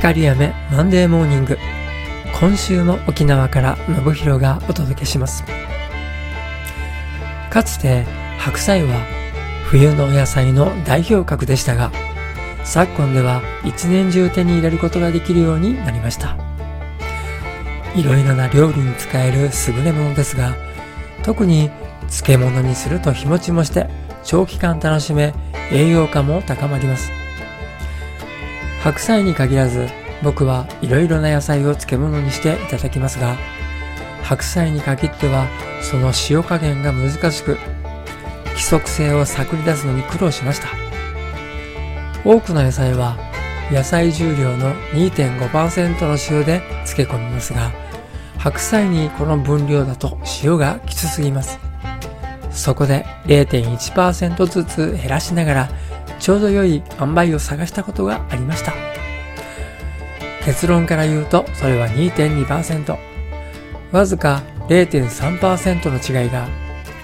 光雨マンデーモーニング今週も沖縄から信弘がお届けします。かつて白菜は冬のお野菜の代表格でしたが昨今では一年中手に入れることができるようになりました。いろいろな料理に使える優れものですが特に漬物にすると日持ちもして長期間楽しめ栄養価も高まります。白菜に限らず僕はいろいろな野菜を漬物にしていただきますが白菜に限ってはその塩加減が難しく規則性を探り出すのに苦労しました。多くの野菜は野菜重量の2.5%の塩で漬け込みますが白菜にこの分量だと塩がきつすぎます。そこで0.1%ずつ減らしながらちょうど良い塩梅を探したことがありました。結論から言うとそれは2.2%わずか0.3%の違いが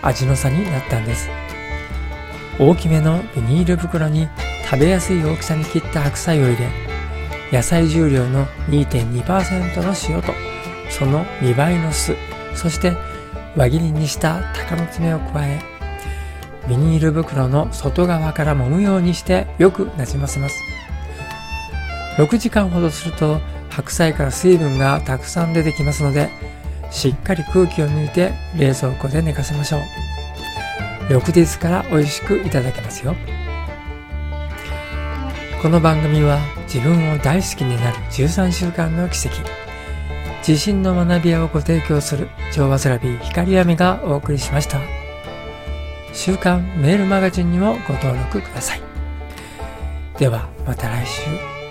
味の差になったんです。大きめのビニール袋に食べやすい大きさに切った白菜を入れ野菜重量の2.2%の塩とその2倍の酢そして輪切りにした鷹の爪を加えビニール袋の外側から揉むようにしてよくなじませます。6時間ほどすると白菜から水分がたくさん出てきますのでしっかり空気を抜いて冷蔵庫で寝かせましょう。翌日から美味しくいただけますよ。この番組は自分を大好きになる13週間の奇跡。自信の学び屋をご提供する調和セラピー光雨がお送りしました。週刊メールマガジンにもご登録ください。ではまた来週。